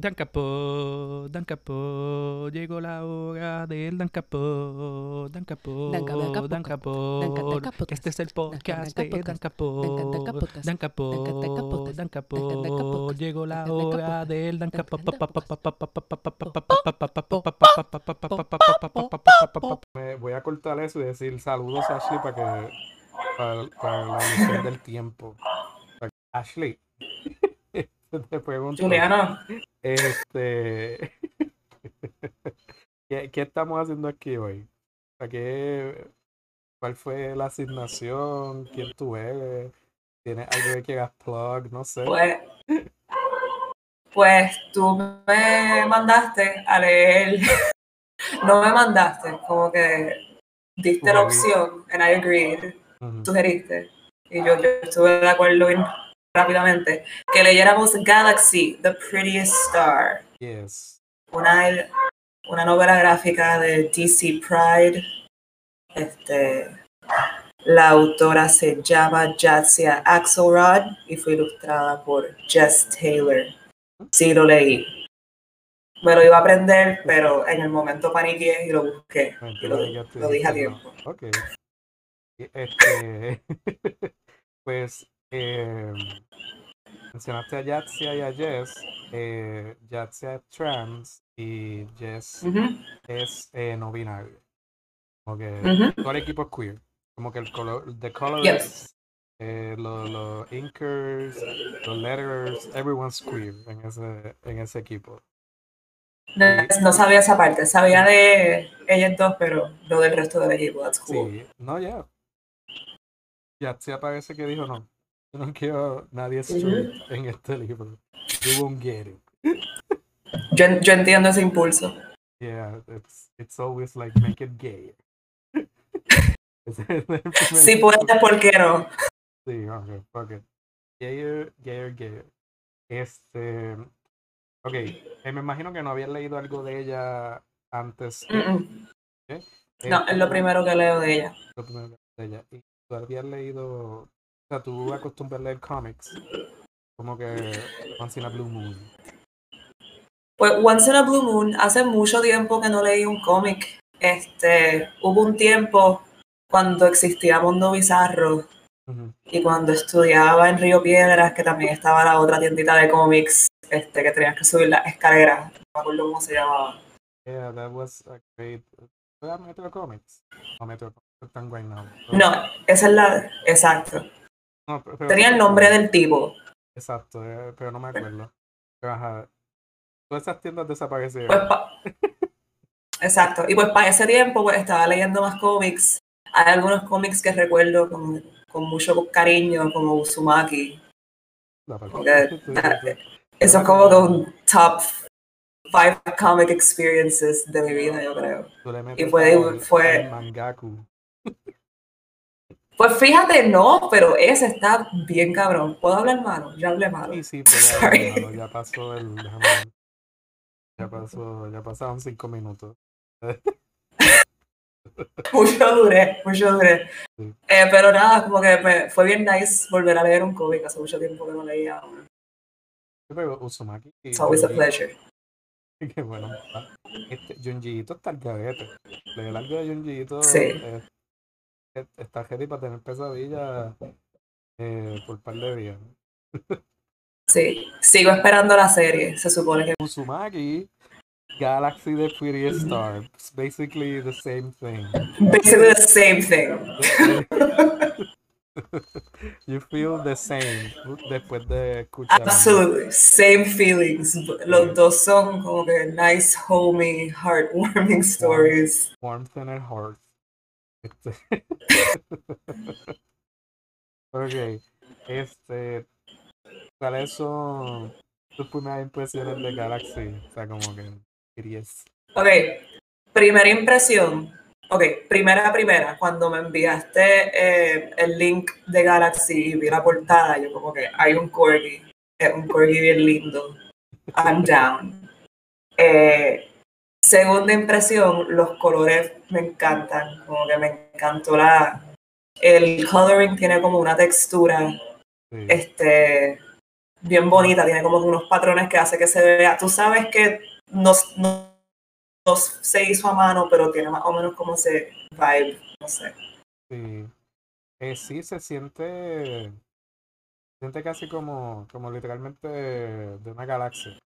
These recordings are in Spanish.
Dan Capó, Dan Capó, llegó la hora del Dan Capó, Dan Capó, Dan Capó, Este es el podcast de Dan Capó, Dan Capó, Dan Capó, llegó la hora del Dan Capó. Me voy a cortar eso y decir saludos a Ashley para que para, para la ilusión del tiempo. Ashley, te pregunto, este, ¿qué, qué estamos haciendo aquí hoy? Sea, ¿qué, ¿Cuál fue la asignación? ¿Quién tú eres? ¿Tienes algo que quieras plug? No sé. pues, pues tú me mandaste a leer. No me mandaste, como que diste la opción, and I agreed, sugeriste. Y yo, yo estuve de acuerdo rápidamente. Que leyéramos Galaxy, The Prettiest Star. Yes. una, una novela gráfica de DC Pride. Este, la autora se llama Jatsia Axelrod y fue ilustrada por Jess Taylor. Sí, lo leí. Me lo iba a aprender, pero en el momento paniqué y lo busqué. Bueno, Y lo, dije a tiempo. Ok. Este, pues, eh, mencionaste a Yatsia y a Jess. Eh, Yatsia es trans y Jess es eh, no binario. Como que todo el equipo es queer. Como que el color, the colors, Yes. eh, los, los inkers, los letterers, everyone's queer en ese, en ese equipo. No, no sabía esa parte, sabía de ellas dos, pero no del resto del equipo. That's cool. Sí, no, ya. Yatsia parece que dijo no. Yo no quiero nadie straight en este libro. You won't get it. Yo, yo entiendo ese impulso. Yeah, it's, it's always like make it gay. Si puedes, ¿por qué no? Sí, ok, ok. Gayer, gayer, gayer. Este. Ok, eh, me imagino que no habías leído algo de ella antes. Mm, mm. ¿eh? No, es lo primero que leo de ella. lo primero de ella. Y tú habías leído. O sea, tú acostumbras a leer cómics. Como que Once in a Blue Moon. Pues Once in a Blue Moon, hace mucho tiempo que no leí un cómic. Este, hubo un tiempo cuando existía Mundo Bizarro Ujú. y cuando estudiaba en Río Piedras, que también estaba la otra tiendita de cómics, este, que tenías que subir la escalera. No me acuerdo cómo se llamaba. Yeah, that was a great. ¿Era Metro Comics? No, Metro Comics están right now. No, esa es la. Exacto. No, pero- pero- Tenía el nombre del tipo. Exacto, eh, pero no me acuerdo. Ajá. Todas esas tiendas desaparecieron. Pues pa- Exacto. Y pues para ese tiempo pues, estaba leyendo más cómics. Hay algunos cómics que recuerdo con, con mucho cariño, como Uzumaki. Porque- sí. Eso es como un top five comic experiences de mi vida, yo creo. Metes fue- fue- mangaku. Pues fíjate, no, pero ese está bien cabrón. ¿Puedo hablar malo? Ya hablé malo. Sí, sí, pero ya, pasó el. déjame. Ya pasó, ya pasaron cinco minutos. Mucho duré, mucho duré. Sí. Eh, pero nada, como que me- fue bien nice volver a leer un cómic. Hace mucho tiempo que no leía. Pero Uzumaki. It's always a pleasure. Qué bueno. Este, Junjiito está al garete. Leer algo de Junjiito Sí. eh, está ready para tener pesadillas eh, por un par de días. Sí, sigo esperando la serie. Se supone que Uzumaki, Galaxy the Prettiest Star. It's basically the same thing. basically the same thing. you feel the same después de escuchar. Absolutely, same feelings. Los dos son como que nice, homey, heartwarming stories. Warmth in her heart. Este. ok. Este. ¿Cuáles son tus primeras impresiones de Galaxy? O sea, como que dirías. Ok, primera impresión. Ok, primera, primera. Cuando me enviaste eh, el link de Galaxy y vi la portada, yo como que hay un corgi. Es un corgi bien lindo. I'm down. Eh, segunda impresión, los colores me encantan. Como que me encantó la. El coloring tiene como una textura este bien bonita, tiene como unos patrones que hace que se vea. Tú sabes que no, no, no se hizo a mano, pero tiene más o menos como ese vibe, no sé. Sí. Eh, sí, se siente. Se siente casi como, como literalmente de una galaxia.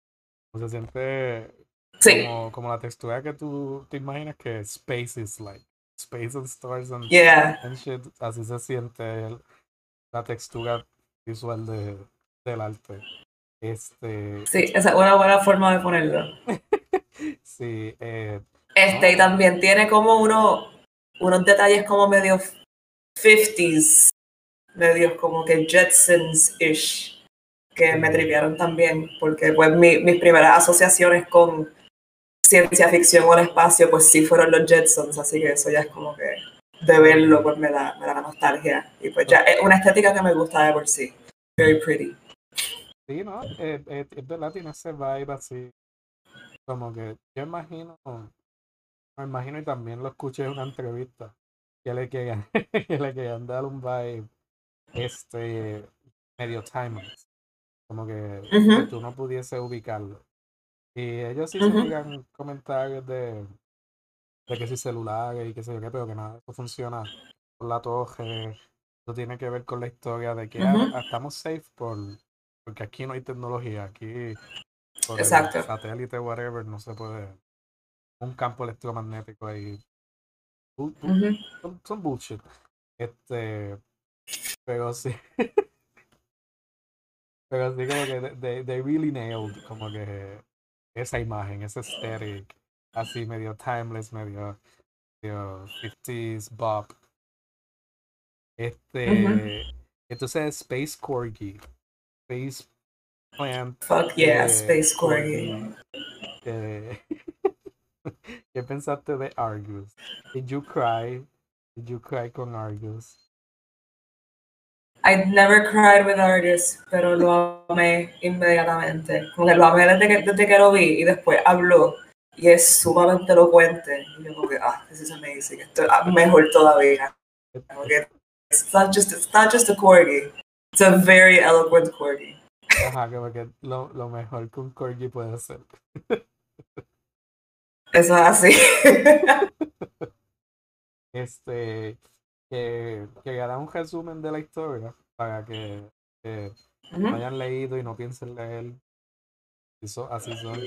O se siente Sí, como, como la textura que tú te imaginas que space is like. Space and stars and, yeah. and shit. Así se siente el- la textura visual de, del arte. Este. Sí, esa es una buena forma de ponerlo. Sí, eh, Este, y también tiene como uno, unos detalles como medio 50s, medios como que Jetsons-ish, que me tripearon también, porque pues mi- mis primeras asociaciones con ciencia ficción o el espacio, pues sí fueron los Jetsons, así que eso ya es como que de verlo, pues me da, me da la nostalgia. Y pues ya es una estética que me gusta de por sí. Very pretty. Sí, ¿no? Eh, eh, es verdad, tiene ese vibe así. Como que yo imagino, me imagino y también lo escuché en una entrevista, que le querían, que le querían dar un vibe este medio timeless. Como que, que tú no pudiese ubicarlo. Y ellos sí Ujú. se comentarios de, de que si celulares y qué sé yo qué, pero que nada, eso funciona por la torre. Eso tiene que ver con la historia de que estamos safe por, porque aquí no hay tecnología, aquí por Exacto. el satélite, whatever, no se puede. Un campo electromagnético ahí. Son, son bullshit. Este, pero sí. pero sí como que they really nailed como que esa imagen, ese aesthetic, así medio timeless, medio, medio 50s bop. Este, entonces Space Corgi, Space Plant Fuck yeah, Space Corgi. ¿Qué pensaste de Argus? Did you cry? Did you cry con Argus? I never cried with artists, pero lo amé inmediatamente. Como que lo amé desde que, desde que lo vi y después habló y es sumamente elocuente. Y yo como que, ah, this is amazing. Esto es mejor todavía. Como que it's not just, it's not just a corgi. It's a very eloquent corgi. Ajá, como que lo, lo mejor que un corgi puede hacer. Eso es así. Este, que, que hará un resumen de la historia para que eh, no Ujú. hayan leído y no piensen leer. Así son, así son.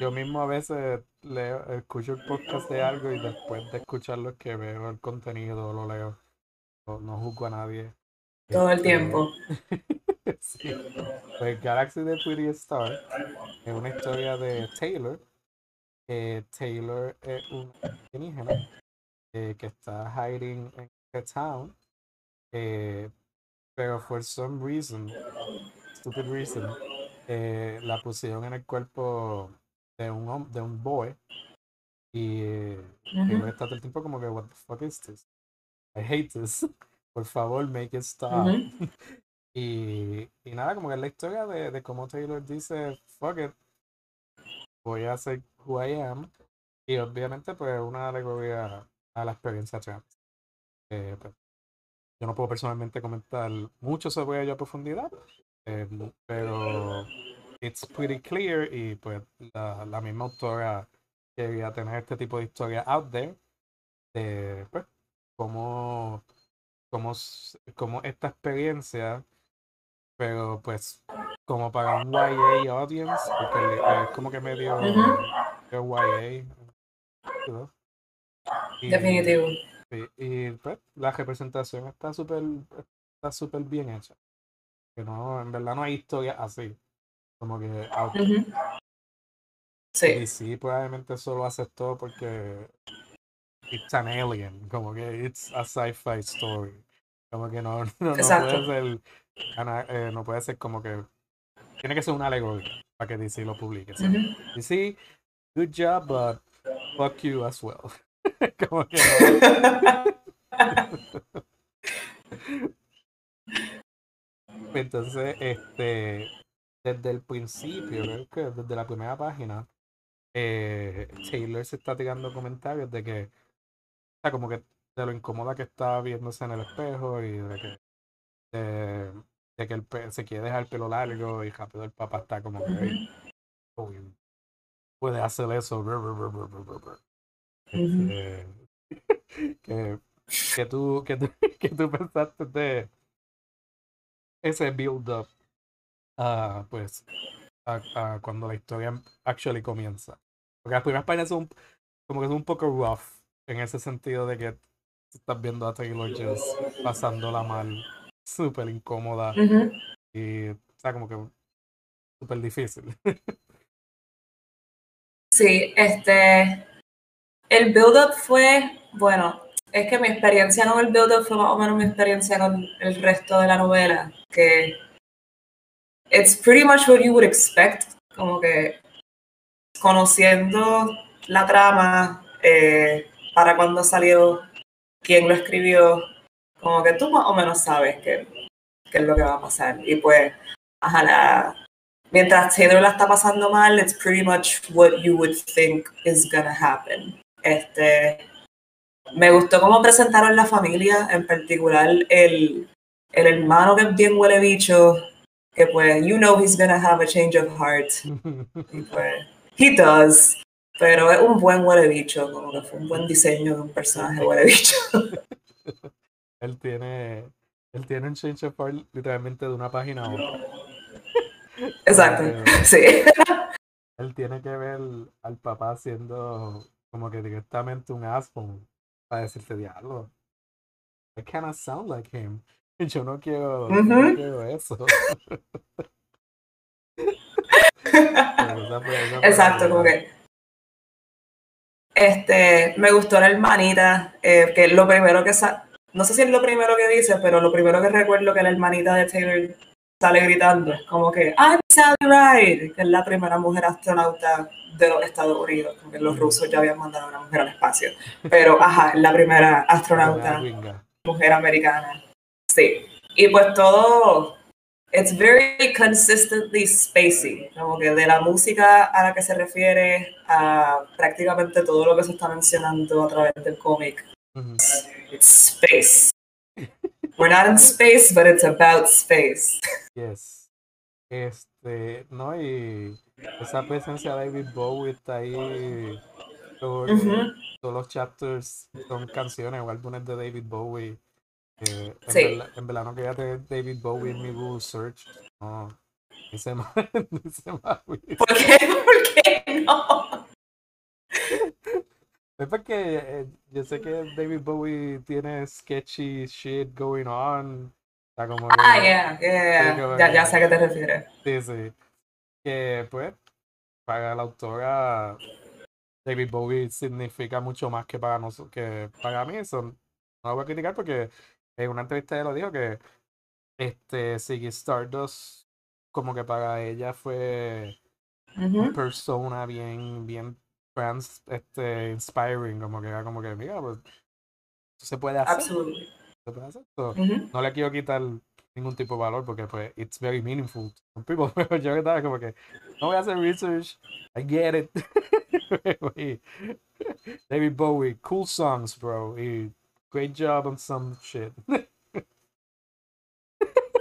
Yo mismo a veces leo, escucho el podcast de algo y después de escucharlo es que veo el contenido, lo leo. No, no juzgo a nadie. Todo el Este, tiempo. sí. Pues Galaxy the Prettiest Star es una historia de Taylor. Eh, Taylor es un alienígena eh, que está hiding en the town. eh, pero for some reason, stupid reason, eh, la pusieron en el cuerpo de un, de un boy. Y eh, Taylor Ujú. está todo el tiempo como que, what the fuck is this? I hate this. Por favor, make it stop. Ujú. Y, y nada, como que es la historia de, de cómo Taylor dice, fuck it, voy a ser who I am. Y obviamente, pues, una alegoría a la experiencia trans. Eh, pues, yo no puedo personalmente comentar mucho sobre ello a profundidad, eh, pero it's pretty clear y pues la, la misma autora quería tener este tipo de historia out there de pues, cómo, cómo, cómo esta experiencia pero pues como para un YA audience, porque es como que medio, medio YA. ¿no? Definitivo. sí, y, pues la representación está súper está súper bien hecha. Que no, en verdad no hay historia así. Como que out there. Ujú. Sí. Y sí, probablemente solo aceptó porque it's an alien, como que it's a sci-fi story. Como que no, no, puede ser ana- eh, no puede ser como que tiene que ser una alegoría para que DC lo publique. so, Ujú. DC, good job, but fuck you as well. como que no. Entonces, este, desde el principio, creo que desde la primera página, eh, Taylor se está tirando comentarios de que, o sea, como que de lo incómoda que está viéndose en el espejo y de que, de, de que el pe- se quiere dejar el pelo largo y rápido el papá está como que "Ey, uy, puede hacer eso. Brr, brr, brr, brr, brr, brr, brr". Ujú. Este, que, que tú, que tú, que tú pensaste de ese build up a pues a, a cuando la historia actually comienza. Porque las primeras páginas son como que son un poco rough en ese sentido de que estás viendo a Taylor Jess pasándola mal, súper incómoda y o sea como que súper difícil. Sí, este, el build-up fue, bueno, es que mi experiencia con el build-up fue más o menos mi experiencia con el resto de la novela, que it's pretty much what you would expect, como que conociendo la trama, eh, para cuando salió, quién lo escribió, como que tú más o menos sabes qué, qué es lo que va a pasar. Y pues, ajá, la- mientras Taylor la está pasando mal, it's pretty much what you would think is gonna happen. Este, me gustó cómo presentaron la familia, en particular el, el hermano que es bien huele bicho, que pues, you know he's gonna have a change of heart. Y pues, he does. Pero es un buen huele bicho, como que fue un buen diseño de un personaje huele bicho. él tiene él tiene un change of heart literalmente de una página a otra. Exacto, Eh, sí. él tiene que ver al papá siendo como que directamente un asshole para decirte diablo. I cannot sound like him. Yo no quiero, yo no Ujú. quiero eso. Pero esa fue- esa fue Exacto, como que. Este, me gustó la hermanita, eh, que lo primero que no sé si es lo primero que dice, pero lo primero que recuerdo que la hermanita de Taylor sale gritando como que I'm Sally Ride, que es la primera mujer astronauta de los Estados Unidos, porque los rusos ya habían mandado a una mujer al espacio. Pero ajá, es la primera astronauta mujer americana. Sí. Y pues todo, it's very consistently spacey, como que de la música a la que se refiere a prácticamente todo lo que se está mencionando a través del cómic. Ujú. It's space. We're not in space, but it's about space. Yes. Este, no, y esa presencia de David Bowie está ahí. todo- Ujú. Todos los chapters son canciones o álbumes de David Bowie. Eh, en, Sí. verdad, en verdad no quería tener David Bowie en mi Google Search. No. Weird. ¿Por qué? ¿Por qué no? Es porque eh, yo sé que David Bowie tiene sketchy shit going on. Ah, yeah, yeah, como ya, ya sé a qué te refieres. Sí, sí. Que pues, para la autora, David Bowie significa mucho más que para nosotros, que para mí. Eso no lo voy a criticar porque en una entrevista ella lo dijo que este Ziggy Stardust, como que para ella fue una persona bien, bien trans, este, inspiring, como que era como que, mira, pues, se puede hacer, Absolutely. se puede hacer. So, Ujú. no le quiero quitar ningún tipo de valor porque pues it's very meaningful to some people pero yo estaba como que no voy a hacer research I get it David Bowie cool songs bro y great job on some shit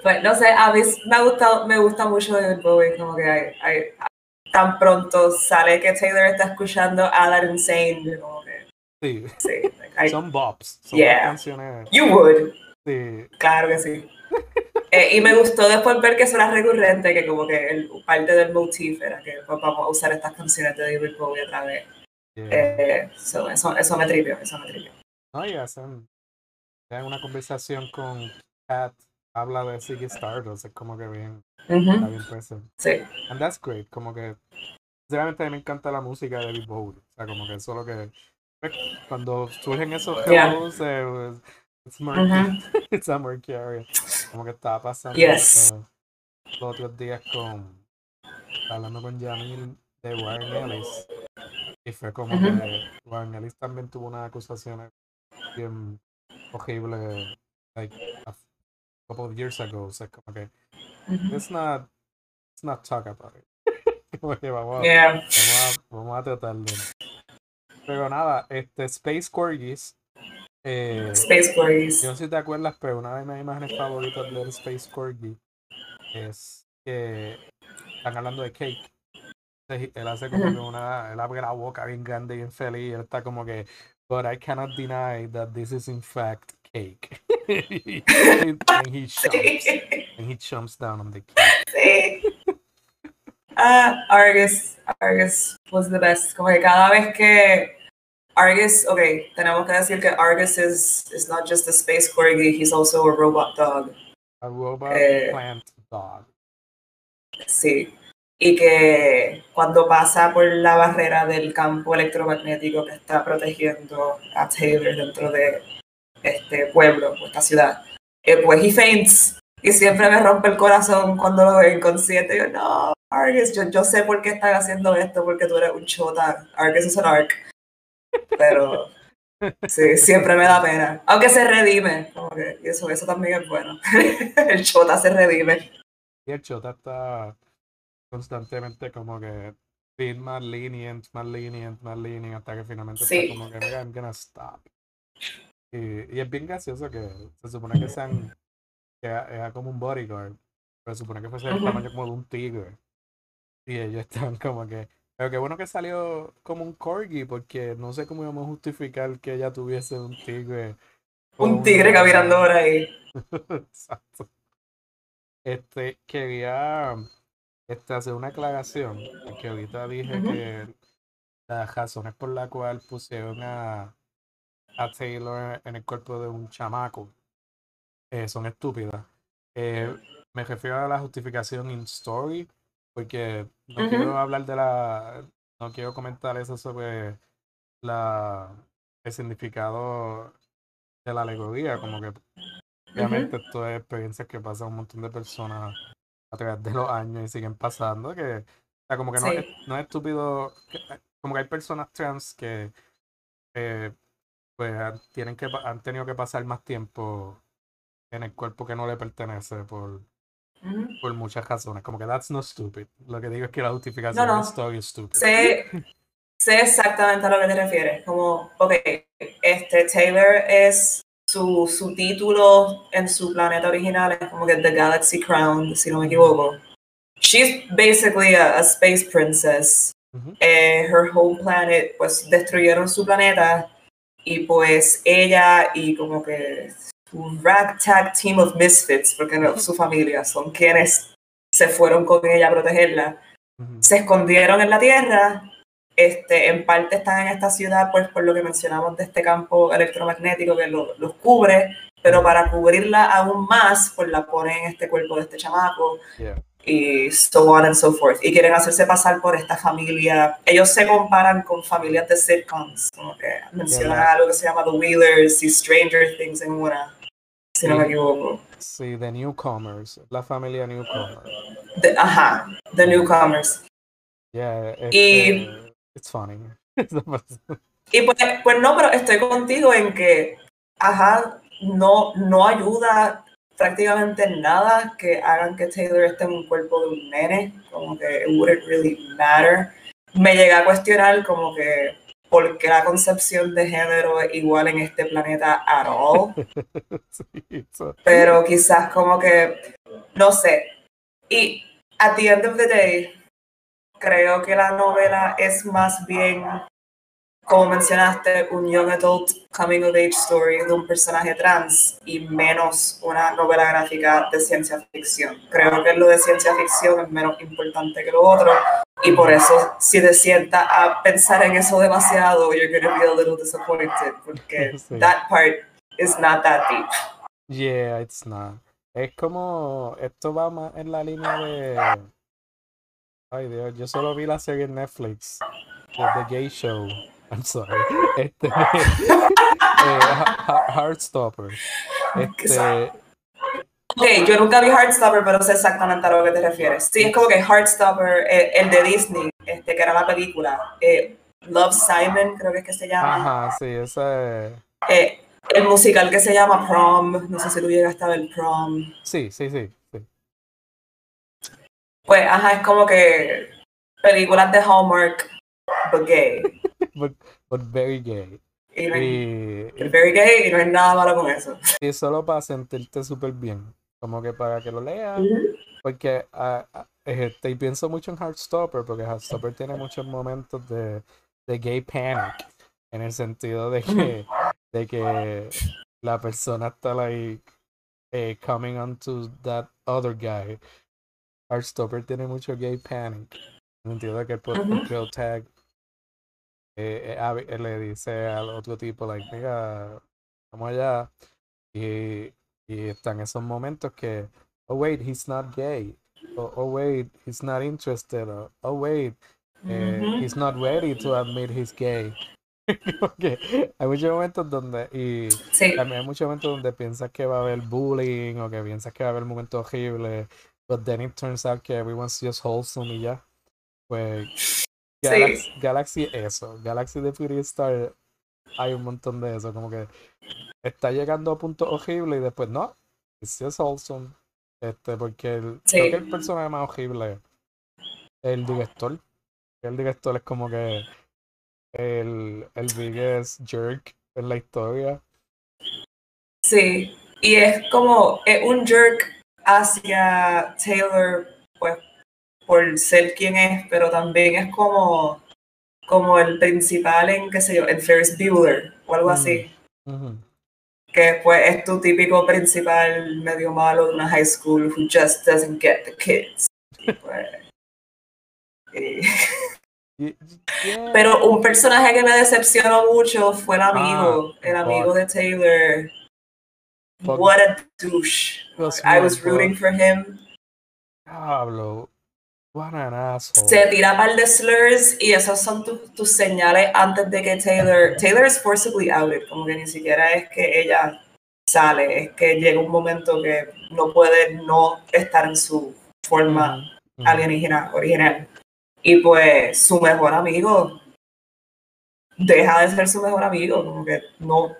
Pues no sé, a mí me gusta, me gusta mucho David Bowie, como que hay, hay- tan pronto sale que Taylor está escuchando Aladdin Insane, como que sí sí, like, I- son bops son Yeah. canciones you would, sí claro que sí. Eh, y me gustó después ver que eso era recurrente, que como que el, parte del motif era que pues, vamos a usar estas canciones de David Bowie otra vez. yeah. Eh, so, eso, eso me tripió, eso me tripió. no y hacen una conversación con Kat habla de Ziggy Stardust es como que bien está Ujú, bien presente Sí, And that's great, como que sinceramente a mí me encanta la música de David Bowie. O sea, como que eso es lo que pues, cuando surgen esos Yeah. hellos, eh, pues, it's murky, Ujú. it's a murky area. Como que estaba pasando Yes. eh, los otros días con hablando con Jamil de Warren Ellis. Y fue como Ujú. que Warren Ellis también tuvo unas acusaciones bien horribles like a couple of years ago. O sea, como que ujú. let's not let's not talk about it. Vamos a, Yeah. vamos a, vamos a tratarlo. Pero nada, este Space Corgis. Eh, Space Corgis. yo no sé si te acuerdas, pero una de mis imágenes favoritas del Space Corgi es que están hablando de cake. Él hace como que una, él abre la boca bien grande y bien feliz. Y él está como que, but I cannot deny that this is in fact cake. and he and he chomps down on the cake. Sí. Ah, Argus, Argus was the best. Como que cada vez que Argus, okay, tenemos que decir que Argus is, is not just a space corgi, he's also a robot dog. A robot Eh. plant dog. Sí. Y que cuando pasa por la barrera del campo electromagnético que está protegiendo a Taylor dentro de este pueblo o esta ciudad, eh, pues he faints. Y siempre me rompe el corazón cuando lo veo inconsciente. Yo, no, Argus, yo, yo sé por qué están haciendo esto, porque tú eres un chota. Argus es un arc. Pero sí, siempre me da pena. Aunque se redime. Como que y eso, eso también es bueno. el chota se redime. Y el Chota está constantemente como que being más lenient, más lenient, más lenient, hasta que finalmente Sí. está como que, mira, I'm gonna stop. Y, y es bien gracioso que se supone que sean, que era, era como un bodyguard, pero supone que fuese el tamaño como de un tigre. Y ellos están como que, pero qué bueno que salió como un corgi, porque no sé cómo íbamos a justificar que ella tuviese un tigre. Un tigre caminando por ahí. Exacto. Este, quería este, hacer una aclaración, porque ahorita dije que las razones por las cuales pusieron a, a Taylor en el cuerpo de un chamaco eh, son estúpidas. Eh, me refiero a la justificación in story, porque no quiero hablar de la, no quiero comentar eso sobre la, el significado de la alegoría, como que Obviamente, esto es experiencias que pasan un montón de personas a través de los años y siguen pasando. Que, o sea, como que no, es, no es estúpido. que- eh, como que hay personas trans que eh, pues han, tienen que, han tenido que pasar más tiempo en el cuerpo que no le pertenece por, por muchas razones. Como que that's not stupid. Lo que digo es que la justificación No, no. story es stupid. Sé, sé exactamente a lo que te refieres. Como, ok, este Taylor es su, su título en su planeta original es como que The Galaxy Crown, si no me equivoco. She's basically a, a space princess. Ujú. Eh, her home planet, pues destruyeron su planeta y pues ella y como que ragtag team of misfits, porque no, su familia son quienes se fueron con ella a protegerla se escondieron en la tierra, este, en parte están en esta ciudad pues por lo que mencionamos de este campo electromagnético que lo- los cubre, pero para cubrirla aún más pues la ponen en este cuerpo de este chamaco Yeah. y so on and so forth. Y quieren hacerse pasar por esta familia. Ellos se comparan con familias de sitcoms, como que mencionan Yeah. algo que se llama The Wheelers y Stranger Things en una, si no me equivoco. Sí, The Newcomers. La familia Newcomer. The- ajá, The Newcomers. Yeah, Y- este, it's funny. Y pues, pues no, pero estoy contigo en que, ajá, no, no ayuda prácticamente en nada que hagan que Taylor esté en un cuerpo de un nene, como que it wouldn't really matter. Me llega a cuestionar como que por qué la concepción de género es igual en este planeta at all, sí, pero quizás como que, no sé. Y at the end of the day, creo que la novela es más bien como mencionaste, un young adult coming of age story de un personaje trans y menos una novela gráfica de ciencia ficción. Creo que lo de ciencia ficción es menos importante que lo otro y por eso si te sientas a pensar en eso demasiado, you're gonna be a little disappointed porque Sí. that part is not that deep. Yeah, it's not. Es como, esto va más en la línea de... Ay Dios, yo solo vi la serie en Netflix, The Gay Show. I'm sorry. Este, eh, Heartstopper. Este, Ok, yo nunca vi Heartstopper, pero sé exactamente a lo que te refieres. Sí, es como que Heartstopper, eh, el de Disney, este, que era la película, eh, Love Simon, creo que es que se llama. ajá, sí, esa es... Eh, el musical que se llama Prom, no sé si tú llegaste a ver Prom. Sí, sí, sí, sí. Pues, ajá, es como que películas de Hallmark, but gay. But, but very gay. Y no hay- Y, es very gay y no hay nada malo con eso. y solo para sentirte súper bien. Como que para que lo leas Porque ah, ah, este, y pienso mucho en Heartstopper, porque Heartstopper tiene muchos momentos de, de gay panic, en el sentido de que, de que la persona está like eh, coming onto that other guy. Heartstopper tiene mucho gay panic, en el sentido de que el, girl tag eh, eh, le dice al otro tipo, like, mira, vamos allá. Y, y están esos momentos que, oh wait, he's not gay. Oh, oh wait, he's not interested. Oh, oh, wait, eh, he's not ready to admit he's gay. Porque hay muchos momentos donde, y Sí, también hay muchos momentos donde piensas que va a haber bullying o que piensas que va a haber momentos horribles, but then it turns out que everyone's just wholesome y ya. Pues Galaxy, Galaxy es eso, Galaxy de Fury Star hay un montón de eso, como que está llegando a puntos horribles y después no, it's just wholesome. Este, porque el, Sí. creo que el personaje más horrible es el director. El director es como que el, el biggest jerk en la historia. sí. Y es como, es un jerk hacia Taylor, pues, por ser quien es, pero también es como, como el principal en, qué sé yo, en Ferris Bueller o algo así. Ujú. Que pues es tu típico principal medio malo de una high school who just doesn't get the kids. Y, pues, y- Y- yeah. Pero un personaje que me decepcionó mucho fue el amigo, Ah, el amigo de Taylor. What a douche. I was rooting for him. Diablo. Se tira par de slurs y esos son tu- tus señales antes de que Taylor. Taylor es forcibly outed, como que ni siquiera es que ella sale, es que llega un momento que no puede no estar en su forma Ujú, ujú. alienígena original. Y pues su mejor amigo deja de ser su mejor amigo, como que no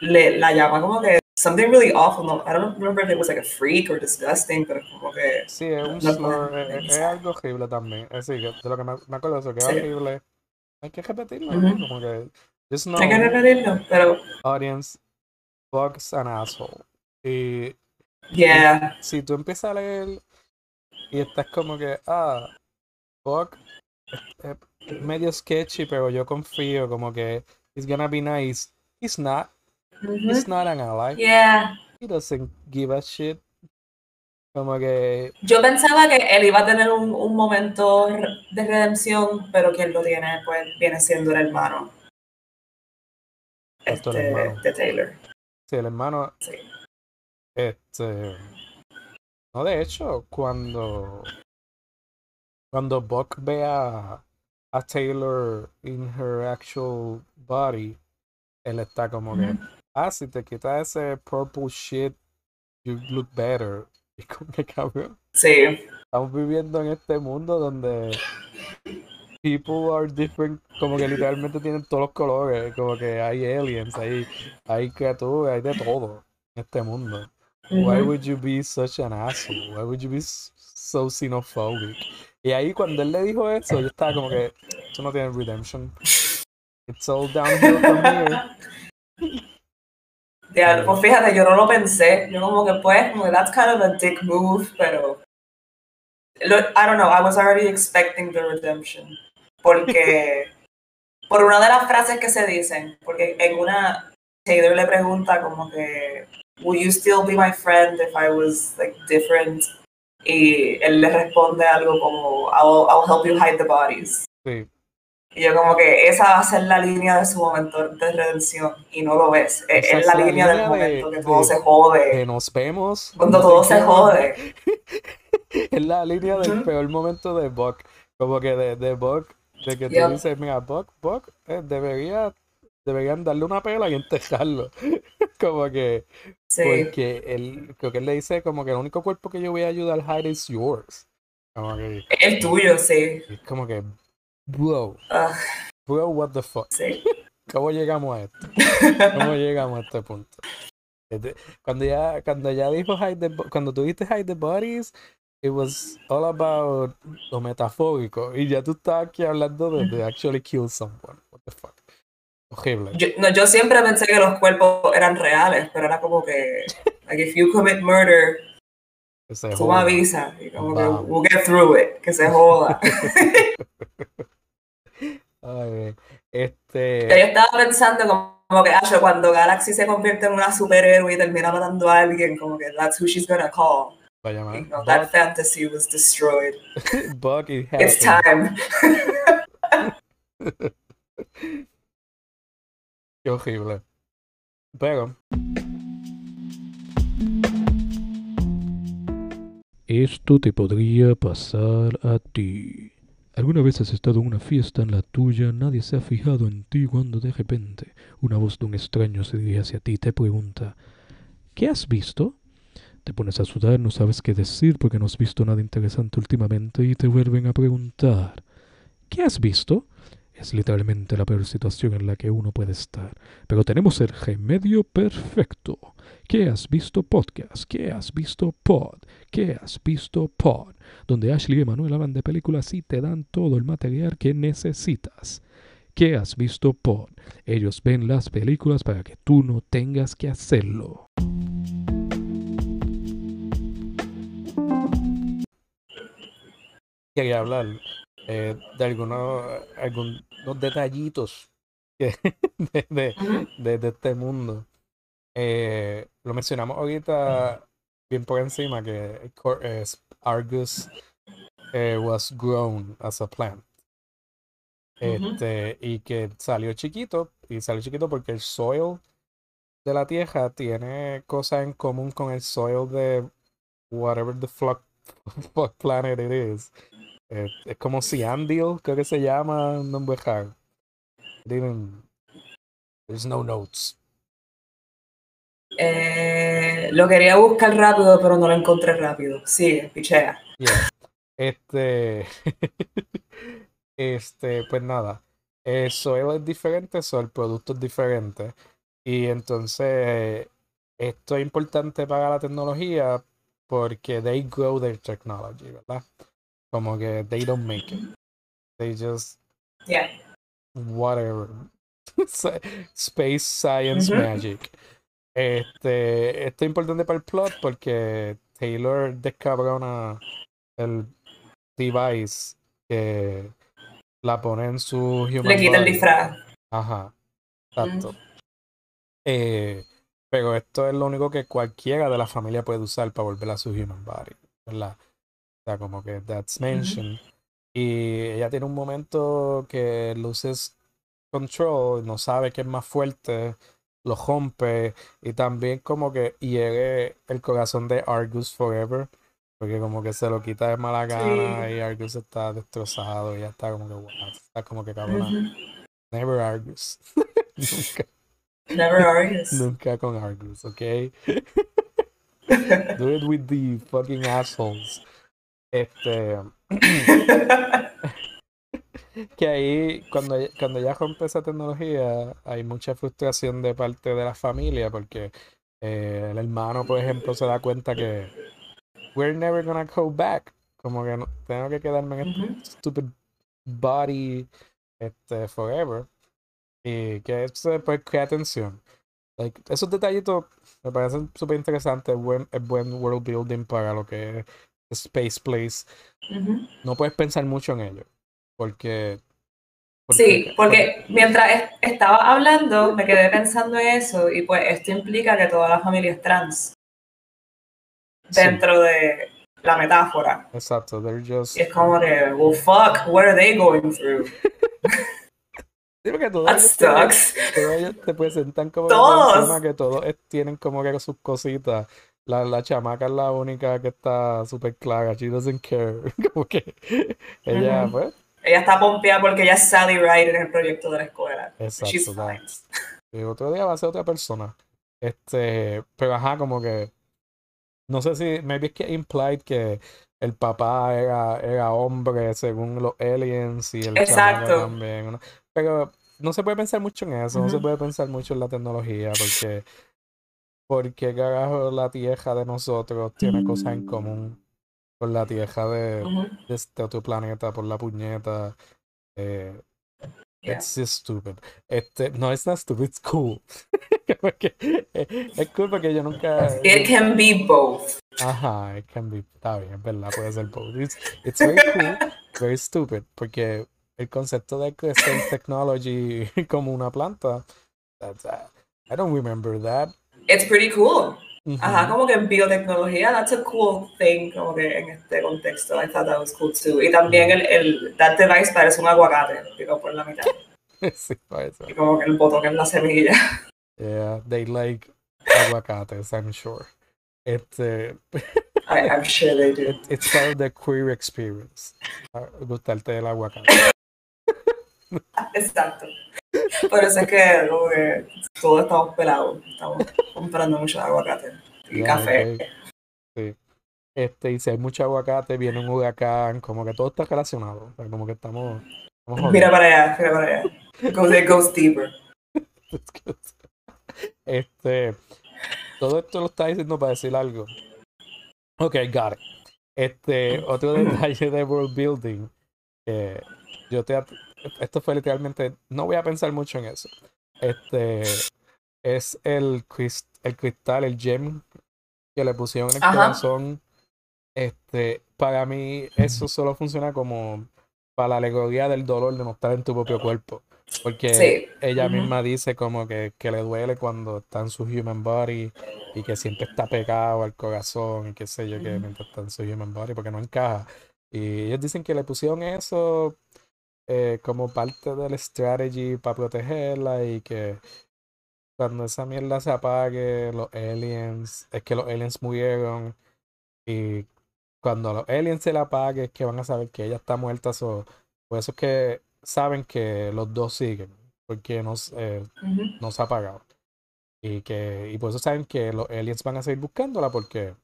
le la llama como que something really awful. No, I don't remember if it was like a freak or disgusting, pero como que Sí, es un no es, es algo horrible también. Es decir, que de lo que me, me acuerdo eso, que es Sí. horrible. Hay que repetirlo. ¿no? Como que, just know, hay que repetirlo, pero audience, Bugs an asshole. Y yeah, si tú empiezas a leer y estás como que, ah, Bug es, es medio sketchy, pero yo confío, como que he's gonna be nice. He's not. Ujú. He's not an ally. yeah. He doesn't give a shit. Como que Yo pensaba que él iba a tener un, un momento de redención, pero quien lo tiene, pues viene siendo el hermano. El Este, hermano. de Taylor. Sí, el hermano, Sí. este, no, de hecho, cuando, cuando Buck ve a, a Taylor in her actual body, él está como que, Ujú. Ah, si te quitas ese purple shit, you look better. Y como que cabrón, Sí, estamos viviendo en este mundo donde people are different, como que literalmente tienen todos los colores, como que hay aliens, hay, hay criaturas, hay de todo en este mundo. Why would you be such an asshole? Why would you be so xenophobic? Y ahí cuando él le dijo eso, yo estaba como que, eso no tiene redemption. It's all downhill from here. Ya, pues fíjate, yo no lo pensé. Yo como que pues, como that's kind of a dick move, pero lo- I don't know, I was already expecting the redemption. Porque por una de las frases que se dicen, porque en una Taylor le pregunta como que Will you still be my friend if I was like different? Y él le responde algo como I'll, I'll help you hide the bodies. Sí, Y yo como que esa va a ser la línea de su momento de redención y no lo ves. Es, es es la la línea del de- momento que todo de- se jode. que nos vemos. Cuando todo se jode. Es la línea del peor momento de Buck. Como que de, de Buck, de que tú Yep. dices, mira, Buck, Buck, eh, debería, deberían darle una pela y enterrarlo. como que, Sí. porque él, creo que él le dice como que el único cuerpo que yo voy a ayudar a hide is yours. Como que, El tuyo, sí. es como que, bro, Ugh, bro, what the fuck. sí. ¿Cómo llegamos a esto? ¿Cómo llegamos a este punto? Este, Cuando ya, cuando ya dijo hide the, cuando tú dijiste hide the bodies, it was all about lo metafórico. Y ya tú estabas aquí hablando de, de actually kill someone. What the fuck? Horrible. Yo, no, yo siempre pensé que los cuerpos eran reales, pero era como que, like, if you commit murder, Tú me avisas. Y como que we'll get through it. Que se joda. Ay, Yo este. estaba pensando como, como que, Asho, cuando Galaxy se convierte en una superhéroe y termina matando a alguien, como que that's who she's gonna call. Va a llamar. no, that fantasy was destroyed. Buck, Buck it It's time. Qué horrible. Pero, Esto te podría pasar a ti. ¿Alguna vez has estado en una fiesta en la tuya, nadie se ha fijado en ti cuando de repente una voz de un extraño se dirige hacia ti y te pregunta, ¿qué has visto? Te pones a sudar, no sabes qué decir porque no has visto nada interesante últimamente y te vuelven a preguntar, ¿qué has visto? Es literalmente la peor situación en la que uno puede estar. Pero tenemos el remedio perfecto. ¿Qué has visto podcast? ¿Qué has visto pod? ¿Qué has visto pod? Donde Ashley y Manuel hablan de películas y te dan todo el material que necesitas. ¿Qué has visto pod? Ellos ven las películas para que tú no tengas que hacerlo. quería hablar eh, de algunos, algunos detallitos que- de, de- Ujú. de- de este mundo. Eh, lo mencionamos ahorita bien por encima que eh, Argus eh, was grown as a plant. Este, y que salió chiquito, y salió chiquito porque el soil de la tierra tiene cosas en común con el soil de whatever the fuck, fuck planet it is. Eh, es como Ciandil, creo que se llama, un nombre raro. Didn't- There's no notes. Eh, lo quería buscar rápido, pero no lo encontré rápido. Sigue, pichea. Yeah. Este. este, pues nada. El soil es diferente, so el producto es diferente. Y entonces, esto es importante para la tecnología porque they grow their technology, ¿verdad? Como que they don't make it. They just Yeah. whatever. Space Science. Magic. Este, esto es importante para el plot porque Taylor descabrona el device que la pone en su human Le quita el disfraz. Ajá, exacto. Eh, pero esto es lo único que cualquiera de la familia puede usar para volver a su human body, ¿verdad? O sea, como que that's mentioned. Y ella tiene un momento que luces control, no sabe qué es más fuerte, lo rompe y también como que hiere el corazón de Argus Forever, porque como que se lo quita de mala gana Sí. y Argus está destrozado y ya está como que, wow, está como que cabrona. Ujú. Never Argus. nunca, Never Argus. nunca con Argus, ¿ok? Do it with the fucking assholes. Este, que ahí, cuando, cuando ya rompe esa tecnología, hay mucha frustración de parte de la familia, porque eh, el hermano, por ejemplo, se da cuenta que we're never gonna go back. Como que no- tengo que quedarme en este Ujú. stupid body este, forever. Y que eso pues crea tensión. Like, esos detallitos me parecen súper interesantes. Es buen, es buen world building para lo que es Space Place. No puedes pensar mucho en ello. Porque. Sí, porque mientras es- estaba hablando me quedé pensando en eso y pues esto implica que toda la familia es trans Sí. dentro de la metáfora. Exacto, they're just. Y es como que, well, fuck, what are they going through? Sí, porque todos ellos todos ellos te presentan como que Todos. que todos tienen como que sus cositas. La, la chamaca es la única que está súper clara. She doesn't care. Como que ella, Ujú. pues, Ella está pompeada porque ella es Sally Ride en el proyecto de la escuela. exacto. She's fine. Y otro día va a ser otra persona. Este, pero ajá, como que. No sé si, maybe es que implied que el papá era, era hombre según los aliens y el Exacto. también. ¿no? Pero no se puede pensar mucho en eso, no se puede pensar mucho en la tecnología porque. Porque carajo la tierra de nosotros tiene cosas en común con la tierra de, de este otro planeta por la puñeta. Eh, Yeah. It's just stupid. Este, no, it's not stupid, it's cool. Porque, eh, es cool porque yo nunca. It can be both. Ajá, it can be, está bien, es verdad, puede ser both. It's, it's very cool, very stupid, porque el concepto de Cell Technology como una planta, that's, uh, I don't remember that. It's pretty cool. Ajá, como que en biotecnología, that's a cool thing, como que en este contexto. I thought that was cool too. Y también el, el that device parece un aguacate, digo, por la mitad. Sí, parece. Y como que el botón es la semilla. Yeah, they like aguacates, I'm sure. Este, I, I'm sure they do. it- it's part of the queer experience. Ah, Gustarte del aguacate. Exacto. Por eso es que, como que todos estamos pelados. Estamos comprando mucho aguacate y café. Sí. Este, y si hay mucho aguacate, viene un huracán, como que todo está relacionado. O sea, como que estamos, estamos Mira para allá, mira para allá. Goes, it goes deeper. Este, todo esto lo está diciendo para decir algo. Ok, got it. Este, otro detalle de world building. que yo te, esto fue literalmente, no voy a pensar mucho en eso. Este, es el, el cristal, el gem que le pusieron en el Ajá. corazón. Este, para mí, eso solo funciona como para la alegoría del dolor de no estar en tu propio cuerpo. Porque Sí. ella misma dice como que, que le duele cuando está en su human body y que siempre está pegado al corazón y qué sé yo, que Ujú. mientras está en su human body porque no encaja. Y ellos dicen que le pusieron eso eh, como parte del strategy para protegerla y que cuando esa mierda se apague, los aliens, es que los aliens murieron y cuando los aliens se la apague es que van a saber que ella está muerta. so- por eso es que saben que los dos siguen, porque no, eh, no se ha apagado. Y que y por eso saben que los aliens van a seguir buscándola porque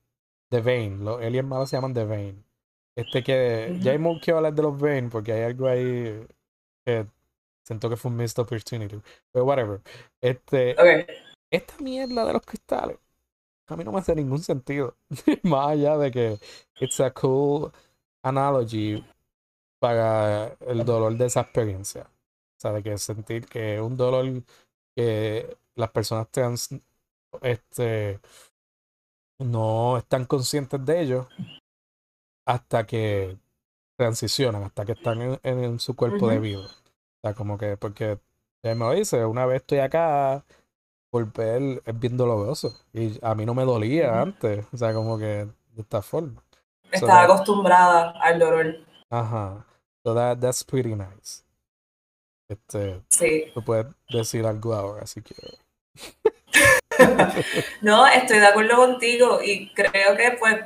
The Vane, los aliens malos se llaman The Vane. Este que ya hemos que hablar de los Vane porque hay algo ahí que siento que fue un missed opportunity. Pero whatever. Este, esta mierda de los cristales a mí no me hace ningún sentido. Más allá de que it's a cool analogy para el dolor de esa experiencia. O sea, de que sentir que un dolor que las personas trans este, no están conscientes de ello hasta que transicionan, hasta que están en, en su cuerpo de Ujú. vida. O sea, como que, porque ella me lo dice, una vez estoy acá, golpear es bien doloroso. Y a mí no me dolía antes. O sea, como que de esta forma. Estaba acostumbrada al dolor. Ajá. So that, that's pretty nice. Este, Sí. tú puedes decir algo ahora si quieres. No, estoy de acuerdo contigo y creo que pues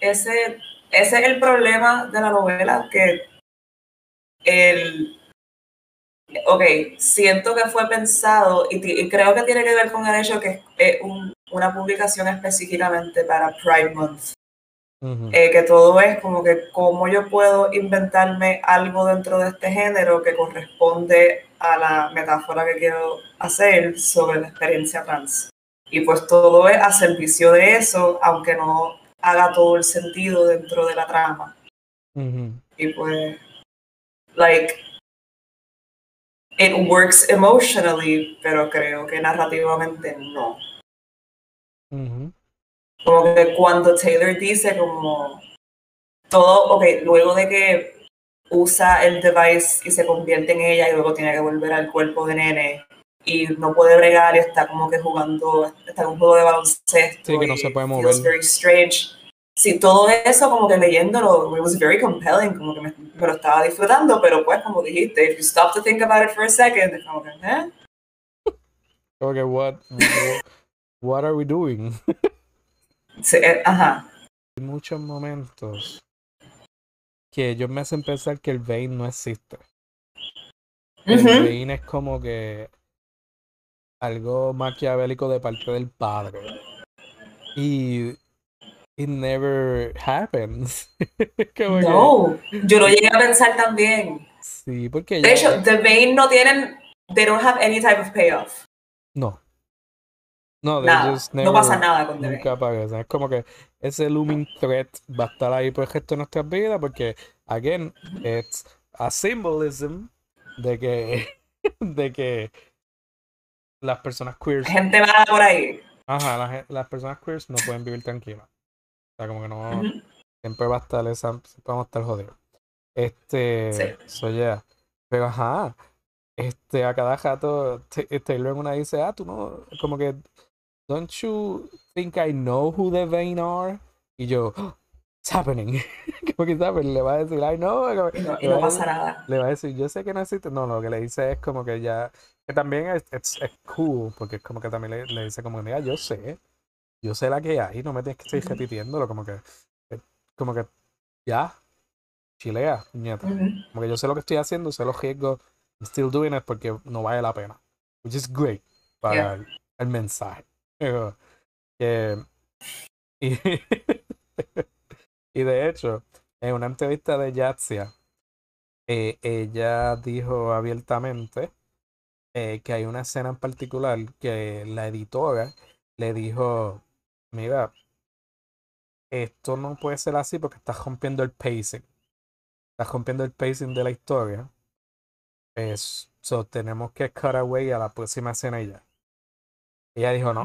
ese, ese es el problema de la novela, que el... Ok, siento que fue pensado y, creo que tiene que ver con el hecho que es un- una publicación específicamente para Pride Month. Eh, que todo es como que cómo yo puedo inventarme algo dentro de este género que corresponde a la metáfora que quiero hacer sobre la experiencia trans. Y pues todo es a servicio de eso, aunque no haga todo el sentido dentro de la trama. Y pues, like, it works emotionally, pero creo que narrativamente no. Como que cuando Taylor dice como todo, ok, luego de que usa el device y se convierte en ella y luego tiene que volver al cuerpo de nene y no puede bregar y está como que jugando, está en un juego de baloncesto Sí, que no se puede mover. very strange. Sí, todo eso como que leyéndolo, it was very compelling, como que me, me lo estaba disfrutando, pero pues como dijiste, if you stop to think about it for a second, es como que, ¿eh? Que, what, what, are we doing? Sí, eh, ajá. Hay muchos momentos que ellos me hacen pensar que el Bane no existe. El Ujú. Bane es como que algo maquiavélico de parte del padre. Y it never happens. Que- No, yo lo llegué a pensar también. sí, porque De hecho, The Bane no tienen, they don't have any type of payoff. no. No, they Nada, just no pasa nada con The Nunca. Es como que ese looming threat va a estar ahí por el resto de nuestras vidas porque, again, it's a symbolism de que, de que las personas queers, Gente mala por ahí. ajá, las, las personas queers no pueden vivir tranquilas. O sea, como que no, Ujú. siempre va a estar esa, siempre vamos a estar jodidos. Este, Sí. so yeah. Pero ajá, este, a cada rato, Taylor una dice, ah, tú no, como que, don't you think I know who the Vane are? Y yo, "Oh, it's happening. como que pero le va a decir, I know. como- Y no, y no va a pasa nada. le va a decir, yo sé que no existe. No, lo que le dice es como que ya, que también es, es, es cool, porque es como que también le, le dice como, mira, yo sé, yo sé la que hay, no me tienes que seguir repitiéndolo, como que, eh, como que, ya, chilea, nieta. Como que yo sé lo que estoy haciendo, sé los riesgos, I'm still doing it porque no vale la pena. Which is great para Yeah. el, el mensaje. Que- y, y de hecho, en una entrevista de Yatsia, eh, ella dijo abiertamente eh, que hay una escena en particular que la editora le dijo, mira, esto no puede ser así porque estás rompiendo el pacing. Estás rompiendo el pacing de la historia. Es, so, tenemos que cut away a la próxima escena y ya. Ella dijo, no,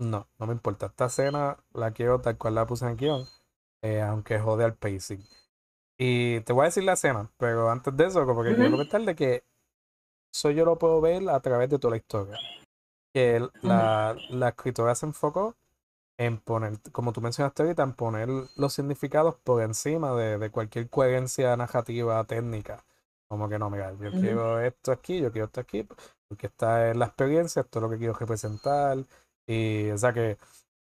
no, no me importa. Esta escena la quiero tal cual la puse en el guion, eh, aunque jode al pacing. Y te voy a decir la escena, pero antes de eso, como que quiero Ujú. comentarle que eso yo lo puedo ver a través de toda la historia. Que el- la, la escritora se enfocó en poner, como tú mencionaste ahorita, en poner los significados por encima de, de cualquier coherencia narrativa técnica. Como que no, mira, yo quiero esto aquí, yo quiero esto aquí, porque esta es la experiencia, esto es lo que quiero representar. Y, o sea que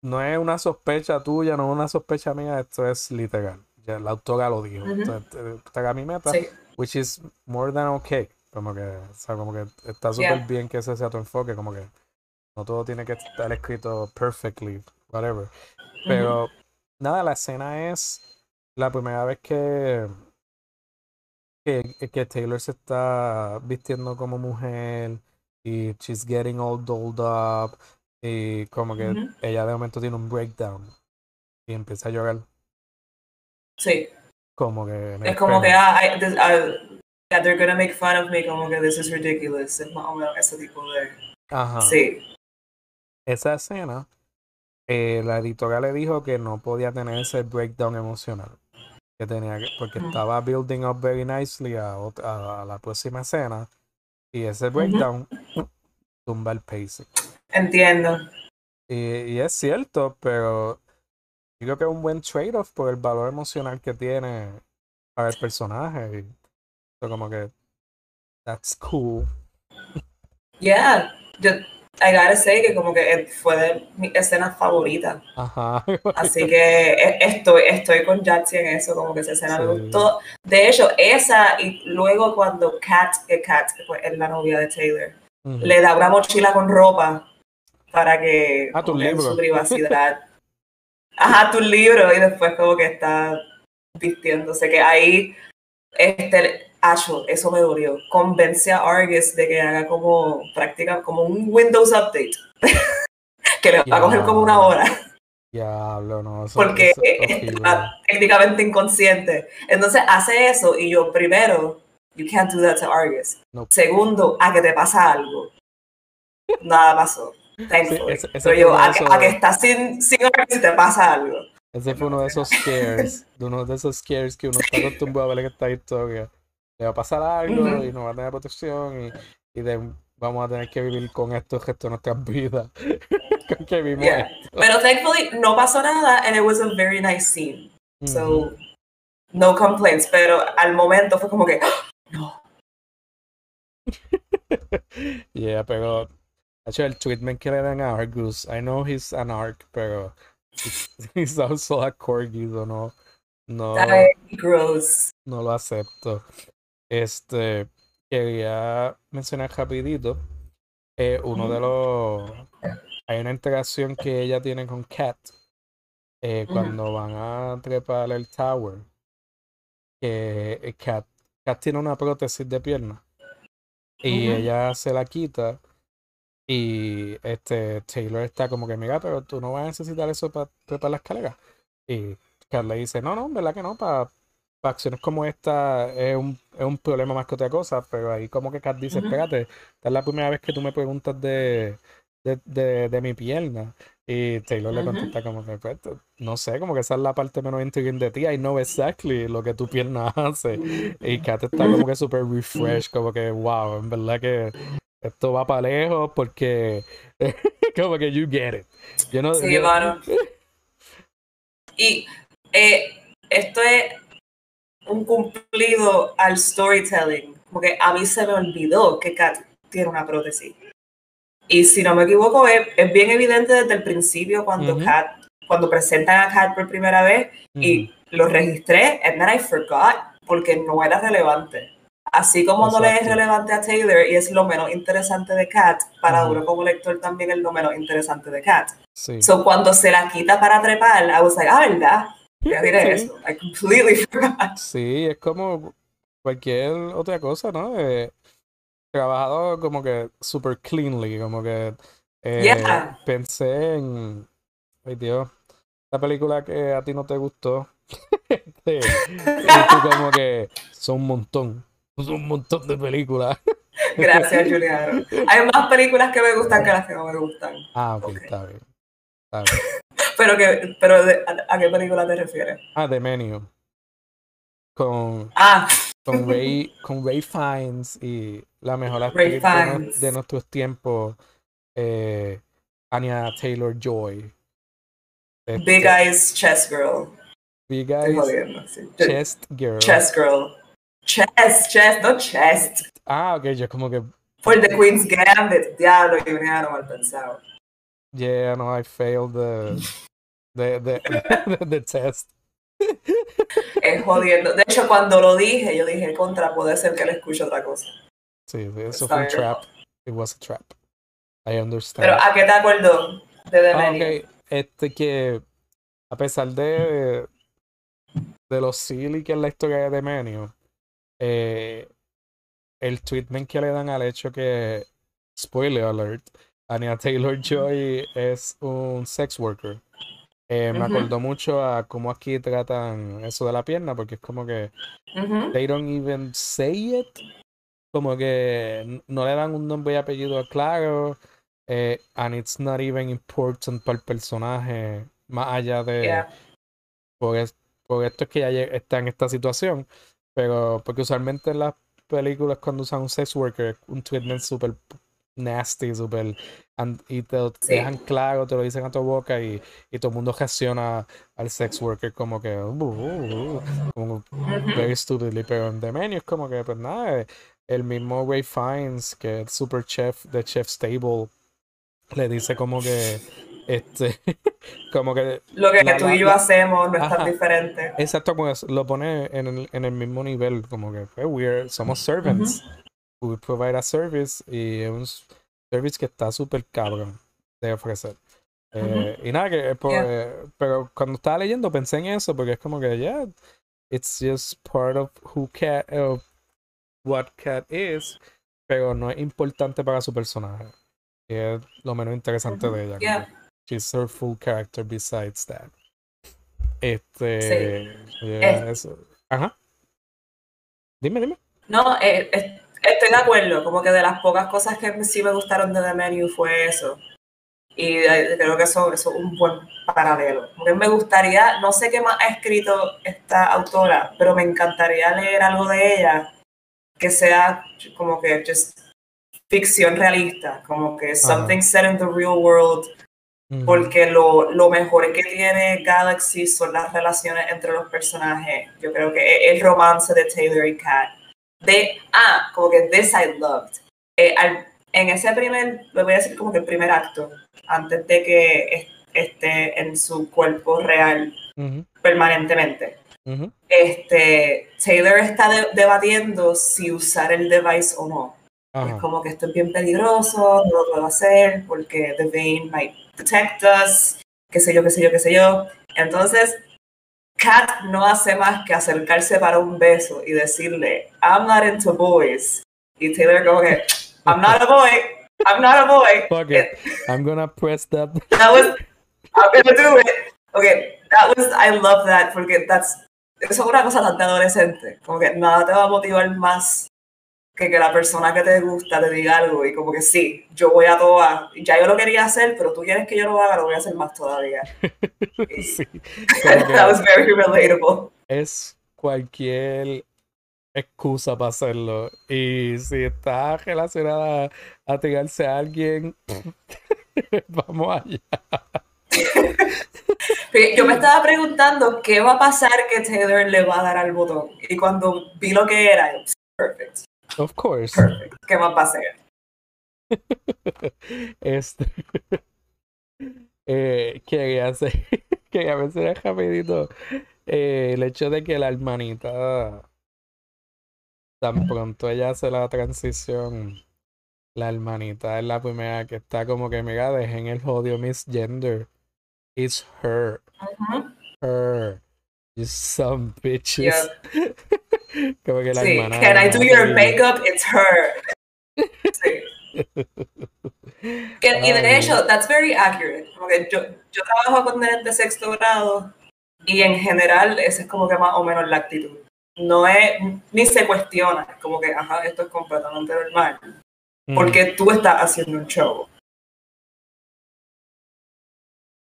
no es una sospecha tuya, no es una sospecha mía, esto es literal. Ya la autora lo dijo. Es- eh, esta era mi meta, Sí. which is more than okay. Como que, o sea, como que está súper Yeah. bien que ese sea tu enfoque, como que no todo tiene que estar escrito perfectly, whatever. Pero nada, la escena es la primera vez que, que, que Taylor se está vistiendo como mujer y she's getting all dolled up y como que ella de momento tiene un breakdown y empieza a llorar Sí. como que Es como que, ah, I- this- I- yeah, they're gonna make fun of me, como que this is ridiculous. Es más o menos ese tipo de. Ajá. Sí. Esa escena, eh, la editora le dijo que no podía tener ese breakdown emocional. Que tenía que, porque estaba building up very nicely a, a- a la próxima escena. Y ese breakdown tumba el pacing. Entiendo. Y, y es cierto, pero yo creo que es un buen trade-off por el valor emocional que tiene para el personaje. Como que, that's cool. Yeah. Yo, I gotta say que como que eh, fue de mi escena favorita. Ajá. Así que eh, estoy, estoy con Jatsi en eso, como que esa escena me Sí. gustó. De hecho, esa y luego cuando Kat, que Kat que pues, es la novia de Taylor, le da una mochila con ropa para que Ah, tu libro. su privacidad. Ajá, tu libro y después como que está vistiéndose, que ahí este Eso me dolió. Convence a Argus de que haga como práctica, como un Windows update. que le va a coger como una hora. Diablo, no. Eso, porque eso es está técnicamente inconsciente. Entonces hace eso y yo, primero, you can't do that to Argus. Nope. Segundo, a que te pasa algo. Nada pasó. Thankfully. ese- ese Pero yo, a, que- esos- a que estás sin, sin Argus y te pasa algo. Ese fue uno de esos scares, de uno de esos scares que uno está acostumbrado a ver en esta historia. Le va a pasar algo y no va a tener protección y, y de- vamos a tener que vivir con esto el resto de nuestras vidas. con que vimos Yeah. Pero thankfully no pasó nada and it was a very nice scene. Ujú. So, no complaints. Pero al momento fue como que, ¡Ah! no. yeah, pero hecho el treatment que le dan a Argus, I know he's an arc, pero he's, also a corgi, so no, no, gross. no lo acepto. Este, quería mencionar rapidito, eh, uno de los, hay una interacción que ella tiene con Kat, eh, cuando van a trepar el tower, que eh, Kat, Kat tiene una prótesis de pierna y ella se la quita y este Taylor está como que mira pero tú no vas a necesitar eso para trepar la escalera y Kat le dice no no verdad que no para acciones como esta es un, es un problema más que otra cosa pero ahí como que Kat dice Ujú. espérate esta es la primera vez que tú me preguntas de de, de, de mi pierna. Y Taylor le Ujú. contesta como que, pues, no sé, como que esa es la parte menos intrigante de ti. I know exactly lo que tu pierna hace. Y Kat está como que súper refresh, como que, wow, en verdad que esto va para lejos porque como que you get it. Yo no, Sí, yo- mano. Y eh, esto es un cumplido al storytelling. Porque a mí se me olvidó que Kat tiene una prótesis. Y si no me equivoco, es, es bien evidente desde el principio cuando Ujú. Kat, cuando presentan a Kat por primera vez y lo registré, and then I forgot, porque no era relevante. Así como no le es relevante a Taylor y es lo menos interesante de Kat, para Ujú. uno como lector también es lo menos interesante de Kat. Sí. So cuando se la quita para trepar, I was like, ah, ¿verdad? Ya diré Sí. eso. I completely forgot. Sí, es como cualquier otra cosa, ¿no? Eh, trabajado como que super cleanly, como que eh, Yeah. pensé en, ay Dios, la película que a ti no te gustó. Este, y tú como que son un montón, son un montón de películas. Gracias, Juliano. Hay más películas que me gustan que las que no me gustan. Ah, ok, Ok. está bien. Está bien. Pero, que, pero de- a, a qué película te refieres? Ah, The Menu. Con, Ah, con Ray, con Ray Fiennes y la mejor actriz de, nuestros tiempos, eh, Anya Taylor Joy. Big Eyes Chess Girl. Big Eyes sí. Chest Girl. Chess Girl. Chess, chess, no chest. Ah, ok, yo como que, For the Queen's Gambit. Diablo, Juliano, mal pensado. Yeah, no, I failed the, the, the, the test. Es jodiendo. De hecho, cuando lo dije, yo dije, contra, puede ser que le escuche otra cosa. Sí, eso fue un trap. It was a trap. I understand. Pero, ¿a qué te acuerdo de The Ah. Este que, a pesar de, de lo silly que es la historia de The Menu, eh, el treatment que le dan al hecho que, spoiler alert, Anya Taylor Joy es un sex worker. Eh, me acordó mucho a cómo aquí tratan eso de la pierna, porque es como que they don't even say it. Como que no le dan un nombre y apellido claro. eh, and it's not even important para el personaje. Más allá de. Yeah. Por, es- por esto es que ya está en esta situación. Pero porque usualmente en las películas cuando usan un sex worker, un treatment súper nasty, súper. And- Y te lo Sí. dejan claro, te lo dicen a tu boca y, y todo el mundo reacciona al sex worker como que. "Uh, uh, uh", como very stupidly, pero en The Menu es como que, pues nada, el mismo Ray Fiennes, que es super chef de Chef Stable, le dice como que, este, como que, Lo que La- tú y yo la- hacemos no es tan diferente. exacto, como es- lo pone en el, en el mismo nivel, como que, pues, we're, somos servants, we provide a service, y es un service que está súper cabrón de ofrecer. Eh, y nada, que, eh, pues, Yeah. eh, pero cuando estaba leyendo pensé en eso, porque es como que, yeah, it's just part of who cat, of what cat is, pero no es importante para su personaje. Y es lo menos interesante de ella. Yeah. She's her full character besides that. Este. yeah, eso. Ajá. Dime, dime. No, eh, estoy de acuerdo. Como que de las pocas cosas que sí me gustaron de The Menu fue eso. Y eh, creo que eso, eso es un buen paralelo. Porque me gustaría, no sé qué más ha escrito esta autora, pero me encantaría leer algo de ella que sea como que just ficción realista, como que something set in the real world, porque lo, lo mejor que tiene Galaxy son las relaciones entre los personajes. Yo creo que e- el romance de Taylor y Kat. De, ah, como que This I Loved. Eh, al- en ese primer, le voy a decir como que el primer acto, antes de que es- esté en su cuerpo real Ujú, permanentemente. ujú. Este, Taylor está de- debatiendo si usar el device o no. Es como que esto es bien peligroso, no lo puedo hacer porque the vein might detect us, qué sé yo, qué sé yo, qué sé yo. Entonces, Kat no hace más que acercarse para un beso y decirle, I'm not into boys. Y Taylor como que, I'm not a boy, I'm not a boy. Fuck it. I'm gonna press that. That was, I'm gonna do it. Okay, that was, I love that porque that's, eso es una cosa tan adolescente. Como que nada te va a motivar más que, que la persona que te gusta te diga algo y como que sí, yo voy a todo, a- ya yo lo quería hacer, pero tú quieres que yo lo haga, lo voy a hacer más todavía. Sí, That was very relatable. es cualquier excusa para hacerlo. Y si está relacionada a tirarse a alguien, vamos allá. Yo me estaba preguntando qué va a pasar que Taylor le va a dar al botón. Y cuando vi lo que era, yo, perfect, Of course. perfect. ¿Qué más va a hacer? Este. eh, quería hacer. Quería mencionar rapidito eh, el hecho de que la hermanita. Tan pronto ella hace la transición. La hermanita es la primera que está como que, mira, dejen el odio misgender. It's her. Her. You some bitches. como que la Sí, hermana. can I do your makeup? It's her. Sí. Que- y de hecho, that's very accurate. Como que yo, yo trabajo con nenes de sexto grado y en general esa es como que más o menos la actitud. No es, ni se cuestiona, es como que, ajá, esto es completamente normal. Mm, Porque tú estás haciendo un show.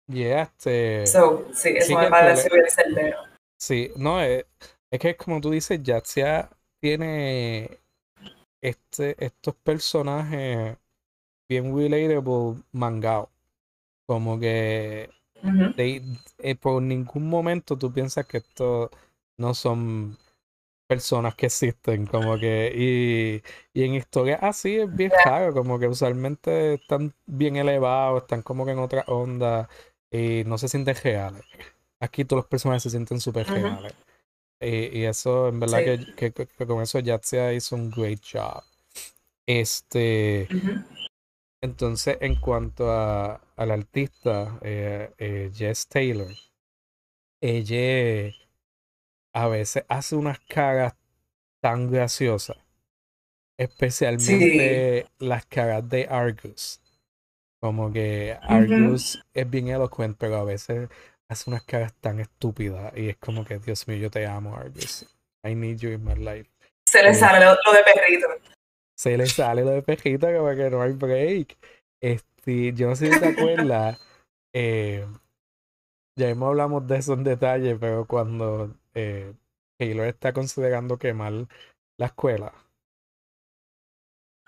yeah, este. So, sí, eso Sí, me parece bien certero. Sí, no, es, es que como tú dices, Yatsia tiene este, estos personajes bien relatable mangao. Como que eh, por ningún momento tú piensas que estos no son personas que existen, como que, y, y en historias así es bien raro, como que usualmente están bien elevados, están como que en otra onda y no se sienten reales. Aquí todos los personajes se sienten súper reales. Y, y eso, en verdad, Sí. que, que- que- que con eso Yatsia hizo un great job. Este, entonces, en cuanto a, al artista, eh, eh, Jess Taylor, ella a veces hace unas caras tan graciosas, especialmente las caras de Argus. Como que Argus es bien elocuente, pero a veces hace unas caras tan estúpidas y es como que, Dios mío, yo te amo, Argus. I need you in my life. Se le Sí. sale lo, lo de perrito. se le sale lo de pejito como que no hay break. Este, yo no sé si te acuerdas, eh, ya hemos hablamos de eso en detalle, pero cuando eh, Taylor está considerando quemar la escuela,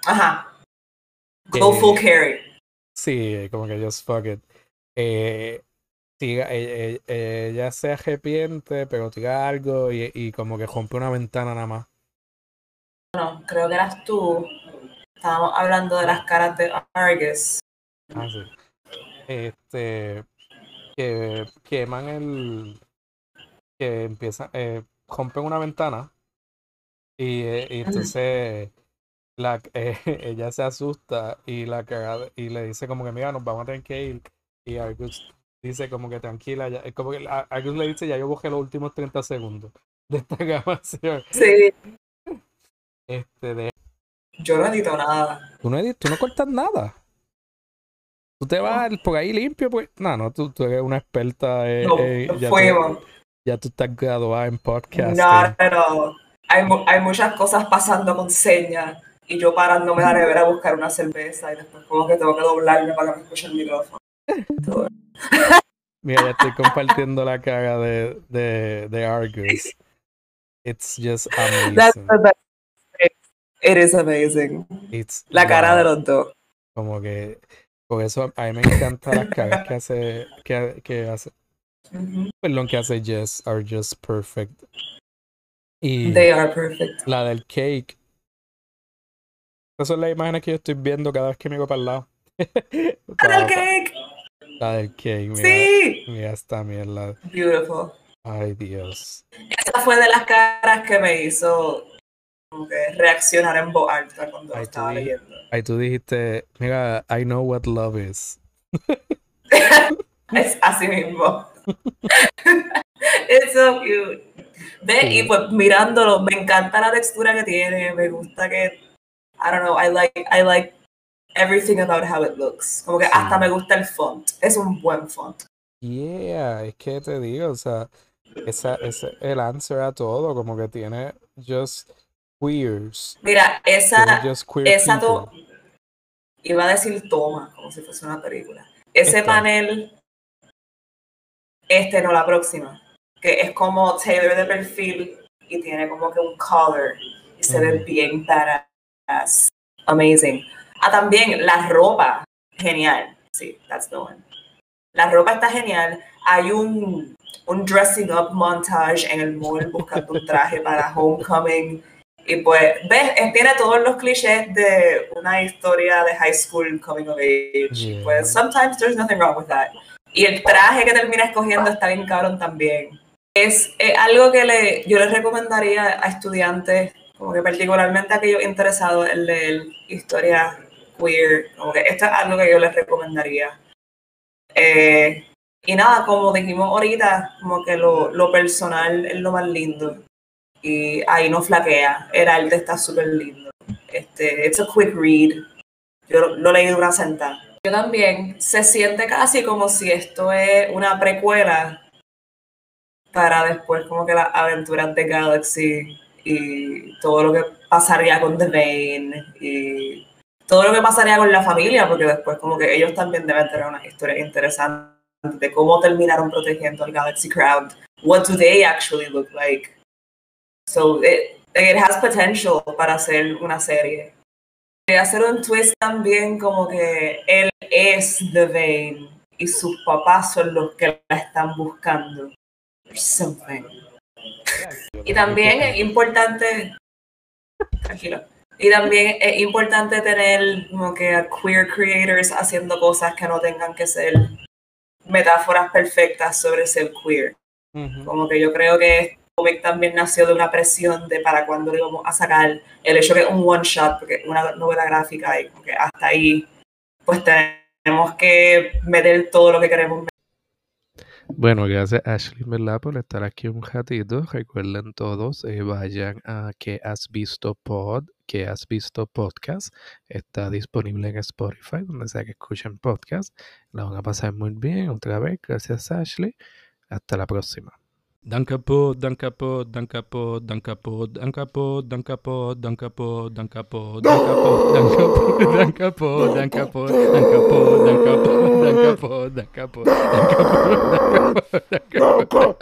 Ajá. Go Eh, full carry. sí, como que just fuck it. Eh, tira- eh, eh, ella se arrepiente, pero tira algo y, y como que rompe una ventana nada más. No, creo que eras tú. Estábamos hablando de las caras de Argus. Ah, sí. Este, que queman el, que empiezan, eh, rompen una ventana y, eh, y entonces la, eh, ella se asusta y la cagada- y le dice como que mira, nos vamos a tener que ir y Argus dice como que tranquila, ya, es como que a- le dice ya yo bajé los últimos 30 segundos de esta grabación. Sí, Este, de, yo no edito nada. tú no edit- tú no cortas nada. Tú te vas por ahí limpio, pues. No, no, tú, tú eres una experta. eh, No, eh, ya, tú, fuimos. ya tú estás graduada en podcasting. No, no. Hay, mu- hay muchas cosas pasando con señas y yo parándome a la nevera a buscar una cerveza y después como que tengo que doblarme para que me escuche el micrófono. Mira, ya estoy compartiendo la cara de, de, de Argus. It's just That's amazing. best. It is amazing. It's La cara de los dos. Como que. Por eso a mí me encantan las caras que hace. Que, que hace. Perdón, que hace Jess are just perfect. Y They are perfect. la del cake. Esas son las imágenes que yo estoy viendo cada vez que miro para el lado. ¡Ah, el cake! La del cake, mira. Sí. Mira esta mierda. Beautiful. Ay, Dios. Esa fue de las caras que me hizo como que reaccionar en voz alta cuando tú estaba leyendo. Ahí tú dijiste, mira, I know what love is. Es así mismo. It's so cute. Ve, Sí. y pues mirándolo, me encanta la textura que tiene, me gusta que, I don't know, I like, I like everything about how it looks. Como que Sí. hasta me gusta el font. Es un buen font. Yeah, es que te digo, o sea, esa, ese el answer a todo, como que tiene just queers. Mira, esa, queer esa to- iba a decir toma, como si fuese una película. Ese Esta. panel, este no, la próxima, que es como Taylor de perfil y tiene como que un collar y se ve bien badass. Amazing. Ah, también la ropa, genial. Sí, that's the one. La ropa está genial. Hay un, un dressing up montage en el mall buscando un traje para Homecoming. Y pues, ves, Eh, tiene todos los clichés de una historia de high school coming of age. Yeah. Pues, sometimes there's nothing wrong with that. Y el traje que termina escogiendo está bien cabrón también. Es, algo que le, yo les recomendaría a estudiantes, como que particularmente a aquellos interesados en leer historia queer, como que esto es algo que yo les recomendaría. Eh, y nada, como dijimos ahorita, como que lo, lo personal es lo más lindo. Y ahí no flaquea. El arte está súper lindo. Este, it's a quick read. Yo lo, lo leí de una sentada. Yo también. Se siente casi como si esto es una precuela para después como que las aventuras de Galaxy y todo lo que pasaría con The Vane y todo lo que pasaría con la familia, porque después como que ellos también deben tener una historia interesante de cómo terminaron protegiendo al Galaxy Crowd. What do they actually look like? So it, it has potential para hacer una serie. Quería hacer un twist también como que él es The Vane y sus papás son los que la están buscando. Something. Y también es importante, tranquilo, y también es importante tener como que a queer creators haciendo cosas que no tengan que ser metáforas perfectas sobre ser queer. Como que yo creo que este cómic también nació de una presión de para cuándo lo íbamos a sacar. El hecho que es un one shot, porque es una novela gráfica y como que hasta ahí, pues tenemos que meter todo lo que queremos Bueno, gracias Ashley, ¿verdad? Por estar aquí un ratito. Recuerden todos, eh, vayan a que has visto pod, que has visto podcast. Está disponible en Spotify, donde sea que escuchen podcast. La van a pasar muy bien otra vez. Gracias Ashley. Hasta la próxima. Dankapo, Dankapo, Dankapo, Dankapo, Dankapo, Dankapo, Dankapo, Dankapo, Dankapo, Dankapo, Dankapo, Dankapo, Dankapo, Dankapo, Dankapo, Dankapo, Dankapo, Dankapo,